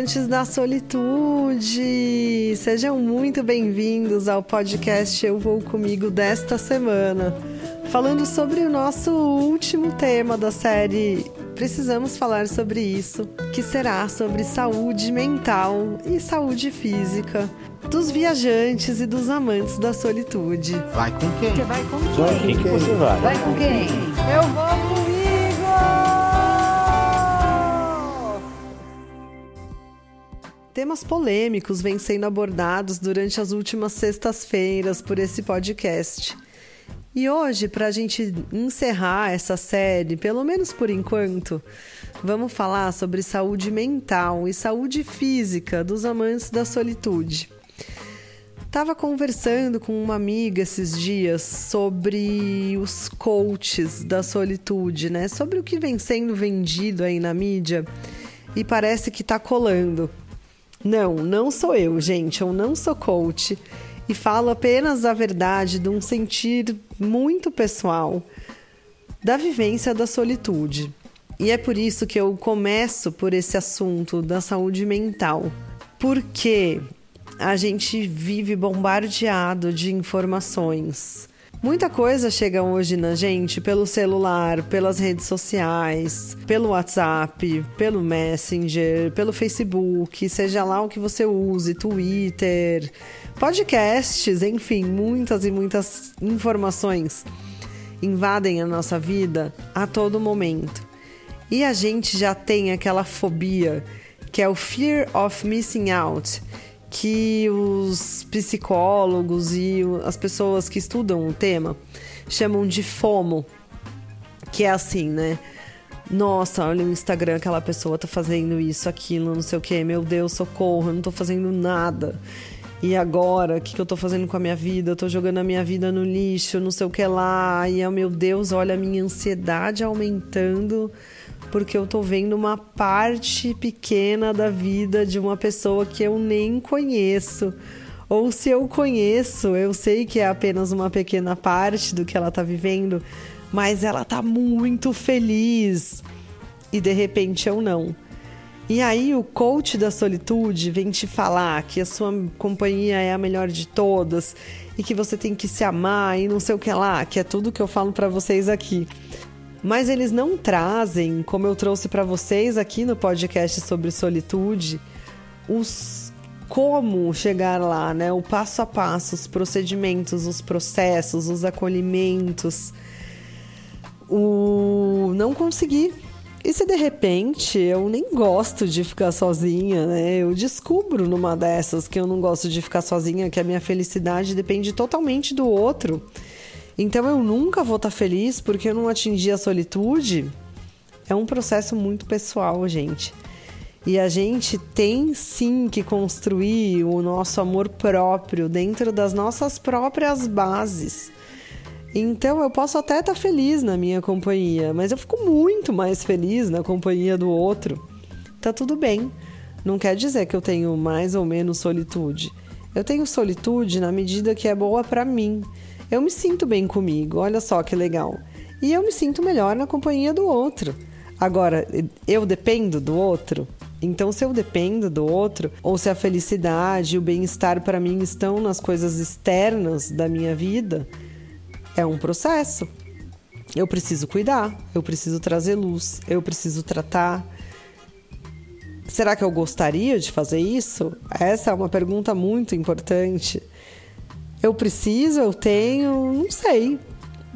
amantes da solitude! Sejam muito bem-vindos ao podcast Eu Vou Comigo desta semana, falando sobre o nosso último tema da série Precisamos Falar sobre Isso, que será sobre saúde mental e saúde física dos viajantes e dos amantes da solitude. Vai com quem? Você vai com quem? Vai com quem você vai? Vai com quem? Eu vou comigo! Temas polêmicos vêm sendo abordados durante as últimas sextas-feiras por esse podcast. E hoje, para a gente encerrar essa série, pelo menos por enquanto, vamos falar sobre saúde mental e saúde física dos amantes da solitude. Tava conversando com uma amiga esses dias sobre os coaches da solitude, né? Sobre o que vem sendo vendido aí na mídia e parece que tá colando. Não, não sou eu, gente, eu não sou coach e falo apenas a verdade de um sentir muito pessoal da vivência da solitude. E é por isso que eu começo por esse assunto da saúde mental. Porque a gente vive bombardeado de informações. Muita coisa chega hoje na gente pelo celular, pelas redes sociais, pelo WhatsApp, pelo Messenger, pelo Facebook, seja lá o que você use, Twitter, podcasts, enfim, muitas e muitas informações invadem a nossa vida a todo momento. E a gente já tem aquela fobia que é o fear of missing out, que os psicólogos e as pessoas que estudam o tema chamam de FOMO, que é assim, né? Nossa, olha o Instagram, aquela pessoa tá fazendo isso, aquilo, não sei o que, meu Deus, socorro, eu não tô fazendo nada. E agora, o que, que eu tô fazendo com a minha vida? Eu tô jogando a minha vida no lixo, não sei o que lá. E, oh, meu Deus, olha a minha ansiedade aumentando porque eu tô vendo uma parte pequena da vida de uma pessoa que eu nem conheço. Ou se eu conheço, eu sei que é apenas uma pequena parte do que ela tá vivendo, mas ela tá muito feliz. E de repente eu não. E aí o coach da solitude vem te falar que a sua companhia é a melhor de todas e que você tem que se amar e não sei o que lá, que é tudo que eu falo para vocês aqui. Mas eles não trazem, como eu trouxe para vocês aqui no podcast sobre solitude, os como chegar lá, né? O passo a passo, os procedimentos, os processos, os acolhimentos. O não conseguir e se de repente eu nem gosto de ficar sozinha, né? Eu descubro numa dessas que eu não gosto de ficar sozinha, que a minha felicidade depende totalmente do outro. Então eu nunca vou estar feliz porque eu não atingi a solitude. É um processo muito pessoal, gente. E a gente tem sim que construir o nosso amor próprio dentro das nossas próprias bases. Então eu posso até estar feliz na minha companhia, mas eu fico muito mais feliz na companhia do outro. Tá tudo bem. Não quer dizer que eu tenho mais ou menos solitude. Eu tenho solitude na medida que é boa para mim. Eu me sinto bem comigo, olha só que legal. E eu me sinto melhor na companhia do outro. Agora, eu dependo do outro? Então, se eu dependo do outro, ou se a felicidade e o bem-estar para mim estão nas coisas externas da minha vida, é um processo. Eu preciso cuidar, eu preciso trazer luz, eu preciso tratar. Será que eu gostaria de fazer isso? Essa é uma pergunta muito importante. Eu preciso, eu tenho, não sei.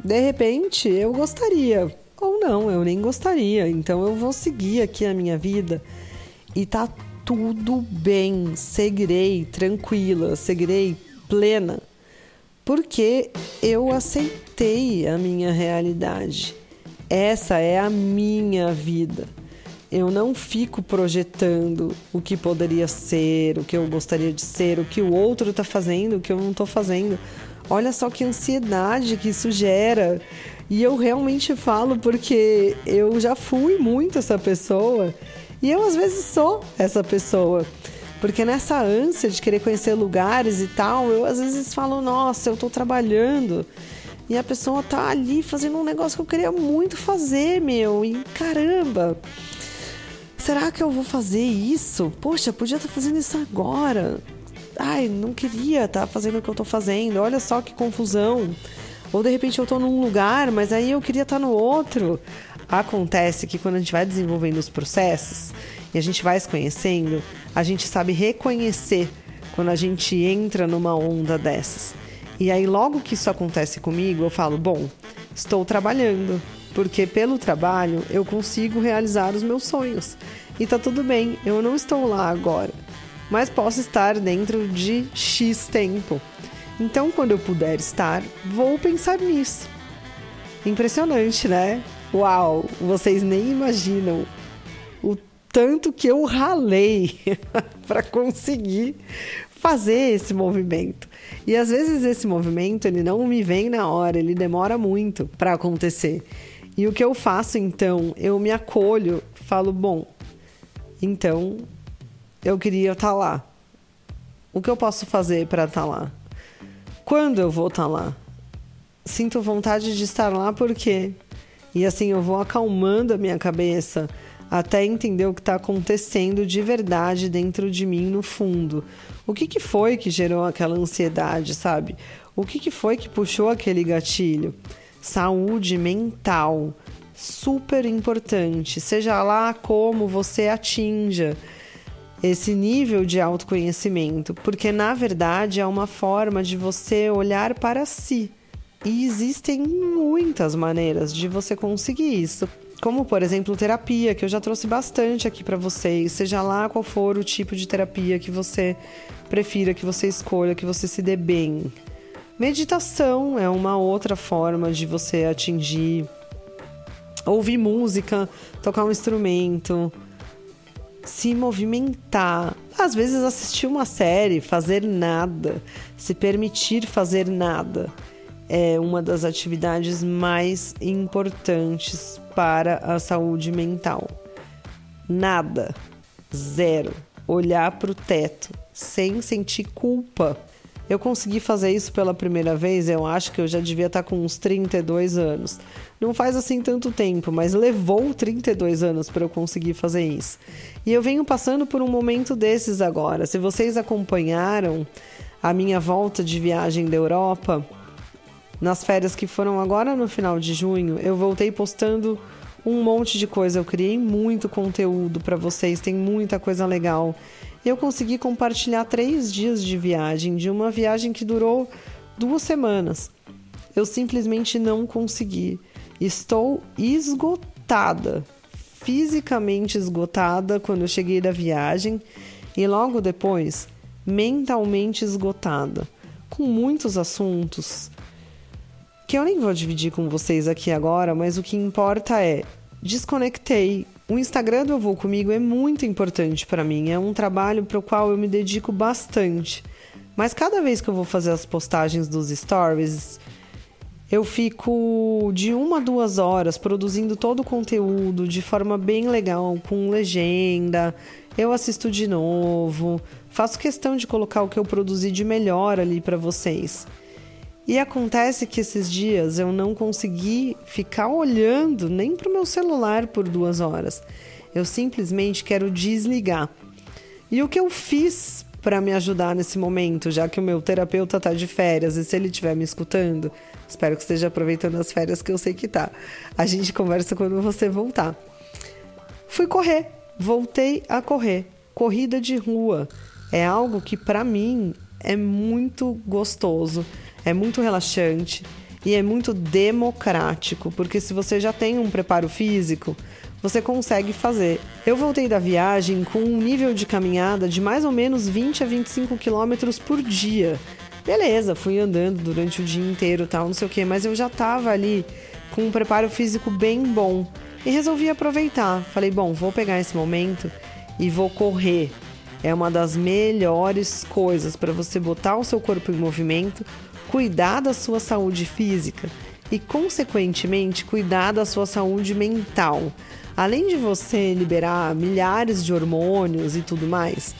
De repente, eu gostaria. Ou não, eu nem gostaria. Então eu vou seguir aqui a minha vida e tá tudo bem. Seguirei tranquila, seguirei plena porque eu aceitei a minha realidade. Essa é a minha vida. Eu não fico projetando o que poderia ser, o que eu gostaria de ser, o que o outro está fazendo, o que eu não estou fazendo. Olha só que ansiedade que isso gera. E eu realmente falo porque eu já fui muito essa pessoa e eu às vezes sou essa pessoa. Porque nessa ânsia de querer conhecer lugares e tal, eu às vezes falo, nossa, eu tô trabalhando. E a pessoa tá ali fazendo um negócio que eu queria muito fazer, meu. E caramba! Será que eu vou fazer isso? Poxa, podia estar fazendo isso agora. Ai, não queria estar fazendo o que eu estou fazendo. Olha só que confusão. Ou de repente eu estou num lugar, mas aí eu queria estar no outro. Acontece que quando a gente vai desenvolvendo os processos e a gente vai se conhecendo, a gente sabe reconhecer quando a gente entra numa onda dessas. E aí, logo que isso acontece comigo, eu falo: bom, estou trabalhando, porque pelo trabalho eu consigo realizar os meus sonhos. E tá tudo bem, eu não estou lá agora, mas posso estar dentro de X tempo. Então, quando eu puder estar, vou pensar nisso. Impressionante, né? Uau, vocês nem imaginam o tanto que eu ralei para conseguir fazer esse movimento. E às vezes esse movimento ele não me vem na hora, ele demora muito para acontecer. E o que eu faço então? Eu me acolho, falo, bom, então eu queria estar tá lá. O que eu posso fazer para estar tá lá? Quando eu vou estar tá lá? Sinto vontade de estar lá porque e assim eu vou acalmando a minha cabeça até entender o que está acontecendo de verdade dentro de mim no fundo. O que, que foi que gerou aquela ansiedade, sabe? O que, que foi que puxou aquele gatilho? Saúde mental, super importante, seja lá como você atinja esse nível de autoconhecimento, porque na verdade é uma forma de você olhar para si. E existem muitas maneiras de você conseguir isso. Como, por exemplo, terapia, que eu já trouxe bastante aqui para vocês, seja lá qual for o tipo de terapia que você prefira, que você escolha, que você se dê bem. Meditação é uma outra forma de você atingir. Ouvir música, tocar um instrumento, se movimentar. Às vezes assistir uma série, fazer nada, se permitir fazer nada é uma das atividades mais importantes para a saúde mental. Nada, zero. Olhar para o teto sem sentir culpa. Eu consegui fazer isso pela primeira vez, eu acho que eu já devia estar com uns 32 anos. Não faz assim tanto tempo, mas levou 32 anos para eu conseguir fazer isso. E eu venho passando por um momento desses agora. Se vocês acompanharam a minha volta de viagem da Europa, nas férias que foram agora no final de junho, eu voltei postando um monte de coisa. Eu criei muito conteúdo para vocês, tem muita coisa legal. Eu consegui compartilhar três dias de viagem, de uma viagem que durou duas semanas. Eu simplesmente não consegui. Estou esgotada, fisicamente esgotada quando eu cheguei da viagem e logo depois mentalmente esgotada, com muitos assuntos que eu nem vou dividir com vocês aqui agora, mas o que importa é desconectei. O Instagram do Eu Vou Comigo é muito importante para mim, é um trabalho para o qual eu me dedico bastante. Mas cada vez que eu vou fazer as postagens dos stories, eu fico de uma a duas horas produzindo todo o conteúdo de forma bem legal, com legenda. Eu assisto de novo, faço questão de colocar o que eu produzi de melhor ali para vocês. E acontece que esses dias eu não consegui ficar olhando nem para o meu celular por duas horas. Eu simplesmente quero desligar. E o que eu fiz para me ajudar nesse momento, já que o meu terapeuta está de férias e se ele estiver me escutando, espero que esteja aproveitando as férias que eu sei que tá. A gente conversa quando você voltar. Fui correr, voltei a correr. Corrida de rua é algo que para mim é muito gostoso é muito relaxante e é muito democrático, porque se você já tem um preparo físico, você consegue fazer. Eu voltei da viagem com um nível de caminhada de mais ou menos 20 a 25 quilômetros por dia. Beleza, fui andando durante o dia inteiro, tal, não sei o que, mas eu já tava ali com um preparo físico bem bom e resolvi aproveitar. Falei, bom, vou pegar esse momento e vou correr. É uma das melhores coisas para você botar o seu corpo em movimento, cuidar da sua saúde física e, consequentemente, cuidar da sua saúde mental. Além de você liberar milhares de hormônios e tudo mais,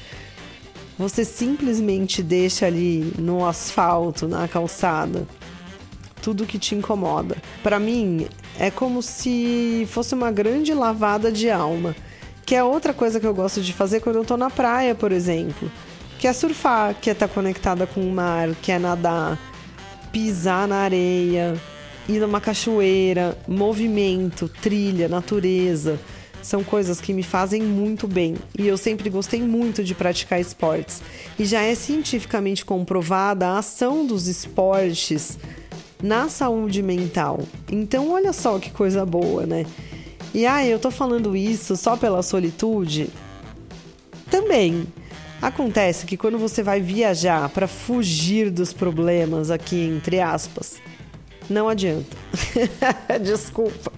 você simplesmente deixa ali no asfalto, na calçada, tudo que te incomoda. Para mim, é como se fosse uma grande lavada de alma. Que é outra coisa que eu gosto de fazer quando eu tô na praia, por exemplo. Que é surfar, que é estar tá conectada com o mar, que é nadar, pisar na areia, ir numa cachoeira, movimento, trilha, natureza. São coisas que me fazem muito bem e eu sempre gostei muito de praticar esportes. E já é cientificamente comprovada a ação dos esportes na saúde mental. Então, olha só que coisa boa, né? E ah, eu tô falando isso só pela solitude? Também. Acontece que quando você vai viajar para fugir dos problemas aqui entre aspas, não adianta. Desculpa.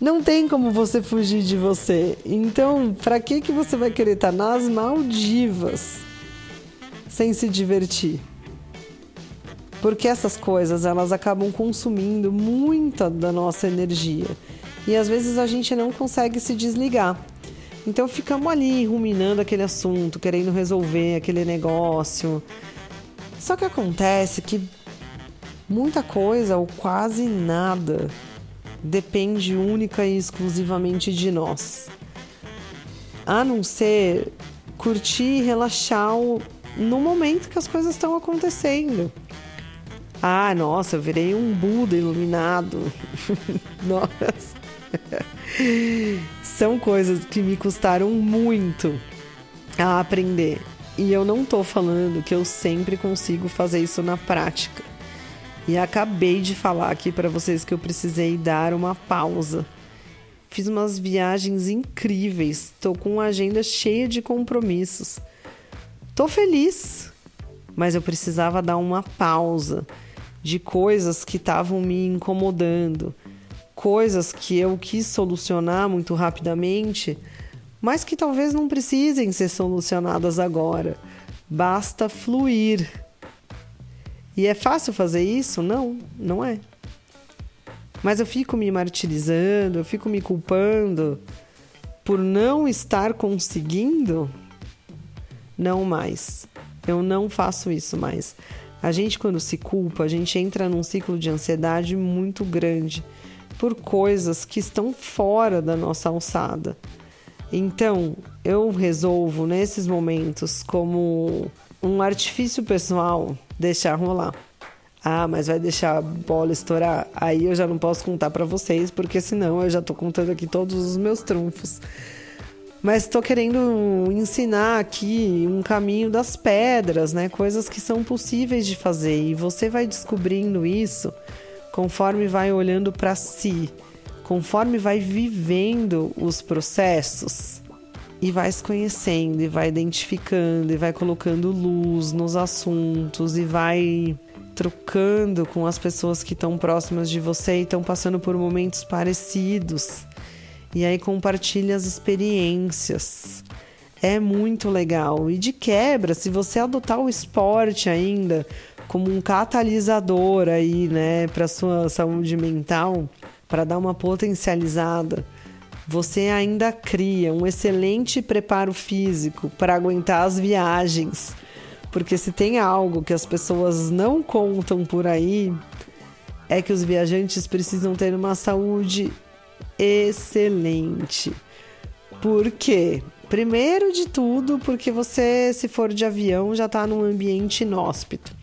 Não tem como você fugir de você. Então, para que que você vai querer estar tá nas Maldivas sem se divertir? Porque essas coisas, elas acabam consumindo muita da nossa energia e às vezes a gente não consegue se desligar. Então ficamos ali ruminando aquele assunto, querendo resolver aquele negócio. Só que acontece que muita coisa ou quase nada depende única e exclusivamente de nós. A não ser curtir e relaxar no momento que as coisas estão acontecendo. Ah, nossa, eu virei um Buda iluminado. nossa. São coisas que me custaram muito a aprender. E eu não tô falando que eu sempre consigo fazer isso na prática. E acabei de falar aqui para vocês que eu precisei dar uma pausa. Fiz umas viagens incríveis, tô com uma agenda cheia de compromissos. Tô feliz, mas eu precisava dar uma pausa de coisas que estavam me incomodando coisas que eu quis solucionar muito rapidamente, mas que talvez não precisem ser solucionadas agora. Basta fluir. E é fácil fazer isso? Não, não é. Mas eu fico me martirizando, eu fico me culpando por não estar conseguindo? Não mais. Eu não faço isso mais. A gente, quando se culpa, a gente entra num ciclo de ansiedade muito grande por coisas que estão fora da nossa alçada. Então, eu resolvo nesses momentos como um artifício pessoal deixar rolar. Ah, mas vai deixar a bola estourar? Aí eu já não posso contar para vocês, porque senão eu já tô contando aqui todos os meus trunfos. Mas estou querendo ensinar aqui um caminho das pedras, né? Coisas que são possíveis de fazer e você vai descobrindo isso conforme vai olhando para si, conforme vai vivendo os processos e vai se conhecendo e vai identificando e vai colocando luz nos assuntos e vai trocando com as pessoas que estão próximas de você e estão passando por momentos parecidos. E aí compartilha as experiências. É muito legal. E de quebra, se você adotar o esporte ainda como um catalisador aí, né, para sua saúde mental, para dar uma potencializada, você ainda cria um excelente preparo físico para aguentar as viagens. Porque se tem algo que as pessoas não contam por aí, é que os viajantes precisam ter uma saúde excelente. Por quê? Primeiro de tudo, porque você, se for de avião, já está num ambiente inóspito.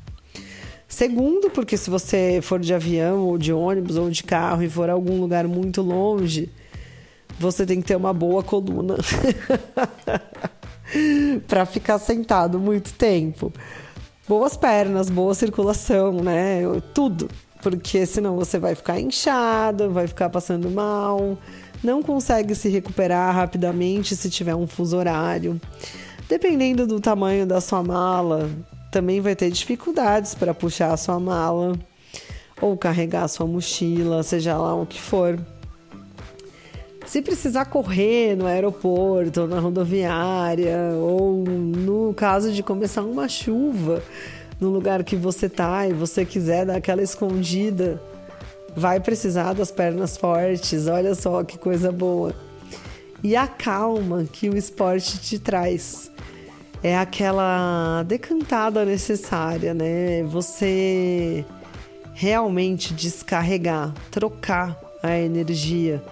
Segundo, porque se você for de avião ou de ônibus ou de carro e for a algum lugar muito longe, você tem que ter uma boa coluna para ficar sentado muito tempo. Boas pernas, boa circulação, né? Tudo. Porque senão você vai ficar inchado, vai ficar passando mal, não consegue se recuperar rapidamente se tiver um fuso horário. Dependendo do tamanho da sua mala, também vai ter dificuldades para puxar a sua mala ou carregar a sua mochila, seja lá o que for. Se precisar correr no aeroporto, ou na rodoviária, ou no caso de começar uma chuva no lugar que você tá e você quiser dar aquela escondida, vai precisar das pernas fortes. Olha só que coisa boa. E a calma que o esporte te traz é aquela decantada necessária, né? Você realmente descarregar, trocar a energia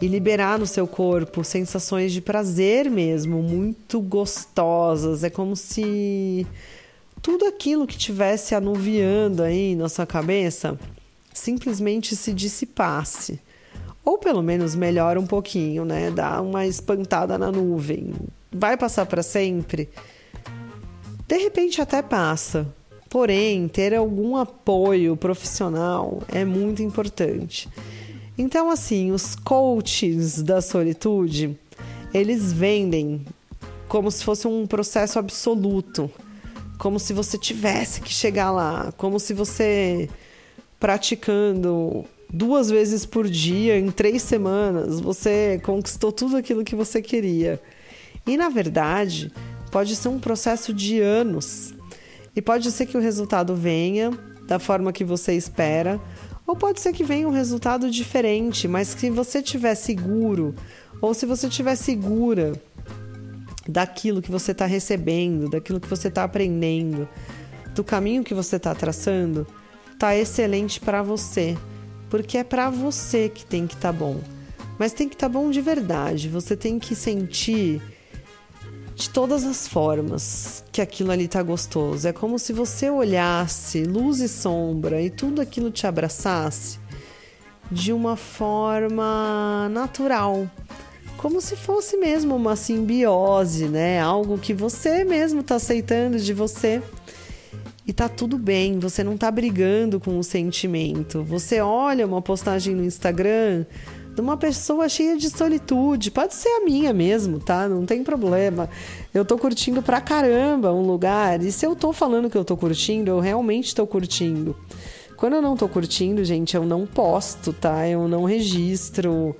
e liberar no seu corpo sensações de prazer mesmo, muito gostosas. É como se tudo aquilo que tivesse anuviando aí na sua cabeça simplesmente se dissipasse. Ou pelo menos melhora um pouquinho, né? Dá uma espantada na nuvem. Vai passar para sempre? De repente até passa. Porém, ter algum apoio profissional é muito importante. Então, assim, os coaches da solitude, eles vendem como se fosse um processo absoluto, como se você tivesse que chegar lá, como se você praticando duas vezes por dia em três semanas, você conquistou tudo aquilo que você queria. E na verdade, pode ser um processo de anos. E pode ser que o resultado venha da forma que você espera, ou pode ser que venha um resultado diferente, mas que você tiver seguro, ou se você tiver segura daquilo que você está recebendo, daquilo que você está aprendendo, do caminho que você está traçando, tá excelente para você, porque é para você que tem que estar tá bom. Mas tem que estar tá bom de verdade. Você tem que sentir de todas as formas que aquilo ali tá gostoso. É como se você olhasse luz e sombra e tudo aquilo te abraçasse de uma forma natural, como se fosse mesmo uma simbiose, né? Algo que você mesmo tá aceitando de você. E tá tudo bem, você não tá brigando com o sentimento. Você olha uma postagem no Instagram de uma pessoa cheia de solitude. Pode ser a minha mesmo, tá? Não tem problema. Eu tô curtindo pra caramba um lugar. E se eu tô falando que eu tô curtindo, eu realmente tô curtindo. Quando eu não tô curtindo, gente, eu não posto, tá? Eu não registro.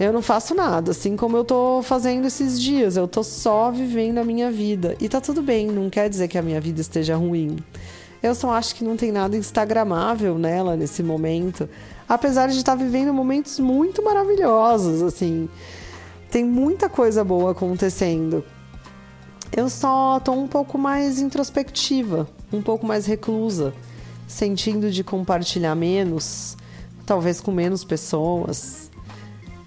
Eu não faço nada, assim como eu tô fazendo esses dias. Eu tô só vivendo a minha vida. E tá tudo bem, não quer dizer que a minha vida esteja ruim. Eu só acho que não tem nada instagramável nela nesse momento apesar de estar vivendo momentos muito maravilhosos, assim. Tem muita coisa boa acontecendo. Eu só tô um pouco mais introspectiva, um pouco mais reclusa, sentindo de compartilhar menos, talvez com menos pessoas,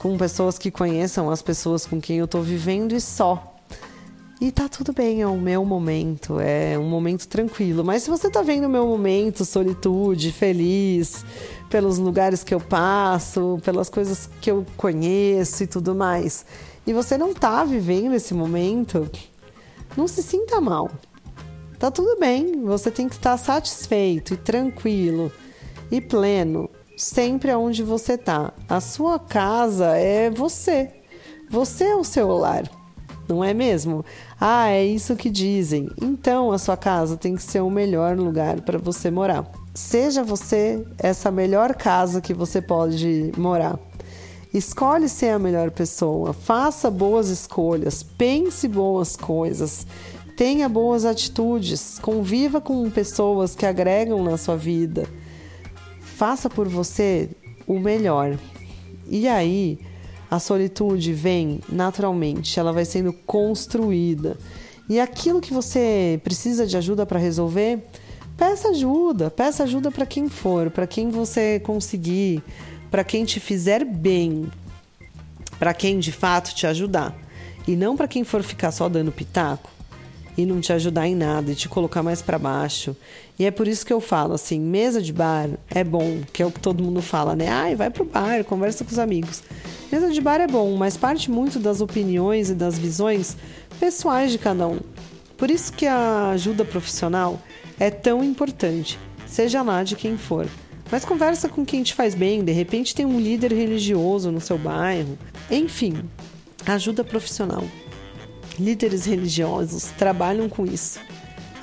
com pessoas que conheçam as pessoas com quem eu tô vivendo e só. E tá tudo bem, é o meu momento, é um momento tranquilo. Mas se você tá vendo o meu momento, solitude, feliz, pelos lugares que eu passo, pelas coisas que eu conheço e tudo mais, e você não tá vivendo esse momento, não se sinta mal. Tá tudo bem, você tem que estar satisfeito e tranquilo e pleno, sempre aonde você tá. A sua casa é você. Você é o seu lar não é mesmo? Ah, é isso que dizem. Então a sua casa tem que ser o melhor lugar para você morar. Seja você essa melhor casa que você pode morar. Escolhe ser a melhor pessoa, faça boas escolhas, pense boas coisas, tenha boas atitudes, conviva com pessoas que agregam na sua vida. Faça por você o melhor. E aí, a solitude vem naturalmente, ela vai sendo construída. E aquilo que você precisa de ajuda para resolver, peça ajuda, peça ajuda para quem for, para quem você conseguir, para quem te fizer bem, para quem de fato te ajudar. E não para quem for ficar só dando pitaco e não te ajudar em nada e te colocar mais para baixo. E é por isso que eu falo assim, mesa de bar é bom, que é o que todo mundo fala, né? Ai, vai pro bar, conversa com os amigos. Mesa de bar é bom, mas parte muito das opiniões e das visões pessoais de cada um. Por isso que a ajuda profissional é tão importante, seja lá de quem for. Mas conversa com quem te faz bem, de repente tem um líder religioso no seu bairro. Enfim, ajuda profissional. Líderes religiosos trabalham com isso,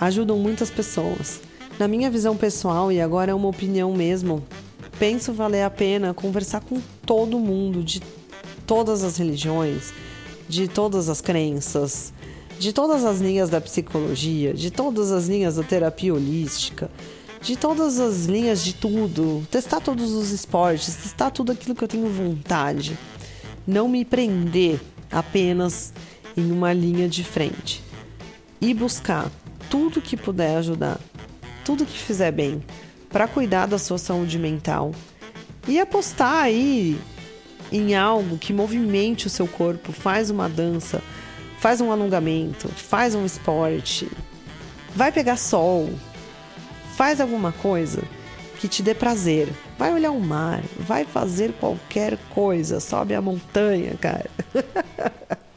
ajudam muitas pessoas. Na minha visão pessoal, e agora é uma opinião mesmo, penso valer a pena conversar com todo mundo de todas as religiões, de todas as crenças, de todas as linhas da psicologia, de todas as linhas da terapia holística, de todas as linhas de tudo, testar todos os esportes, testar tudo aquilo que eu tenho vontade. Não me prender apenas em uma linha de frente e buscar tudo que puder ajudar, tudo que fizer bem para cuidar da sua saúde mental e apostar aí em algo que movimente o seu corpo, faz uma dança, faz um alongamento, faz um esporte, vai pegar sol, faz alguma coisa que te dê prazer. Vai olhar o mar, vai fazer qualquer coisa, sobe a montanha, cara.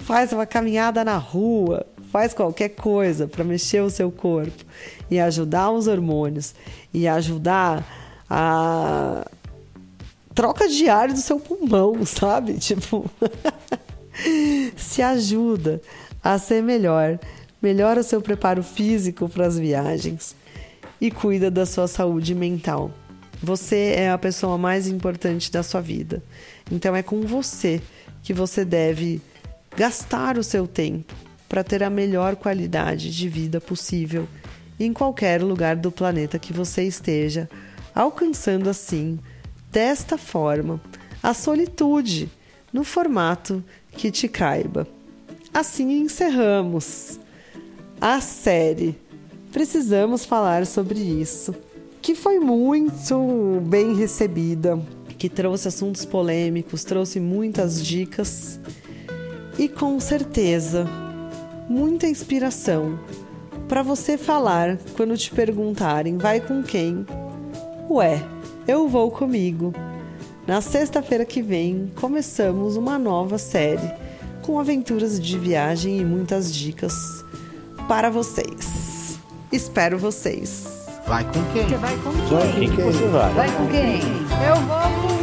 faz uma caminhada na rua, faz qualquer coisa para mexer o seu corpo e ajudar os hormônios e ajudar a troca de ar do seu pulmão, sabe? Tipo, se ajuda a ser melhor, melhora o seu preparo físico para as viagens e cuida da sua saúde mental. Você é a pessoa mais importante da sua vida. Então é com você que você deve gastar o seu tempo para ter a melhor qualidade de vida possível em qualquer lugar do planeta que você esteja, alcançando assim, desta forma, a solitude no formato que te caiba. Assim encerramos a série. Precisamos falar sobre isso, que foi muito bem recebida, que trouxe assuntos polêmicos, trouxe muitas dicas e com certeza muita inspiração para você falar quando te perguntarem vai com quem? Ué, eu vou comigo. Na sexta-feira que vem começamos uma nova série com aventuras de viagem e muitas dicas para vocês. Espero vocês. Vai com quem? Você vai com Vai quem? com quem você vai? Vai com quem? Eu vou com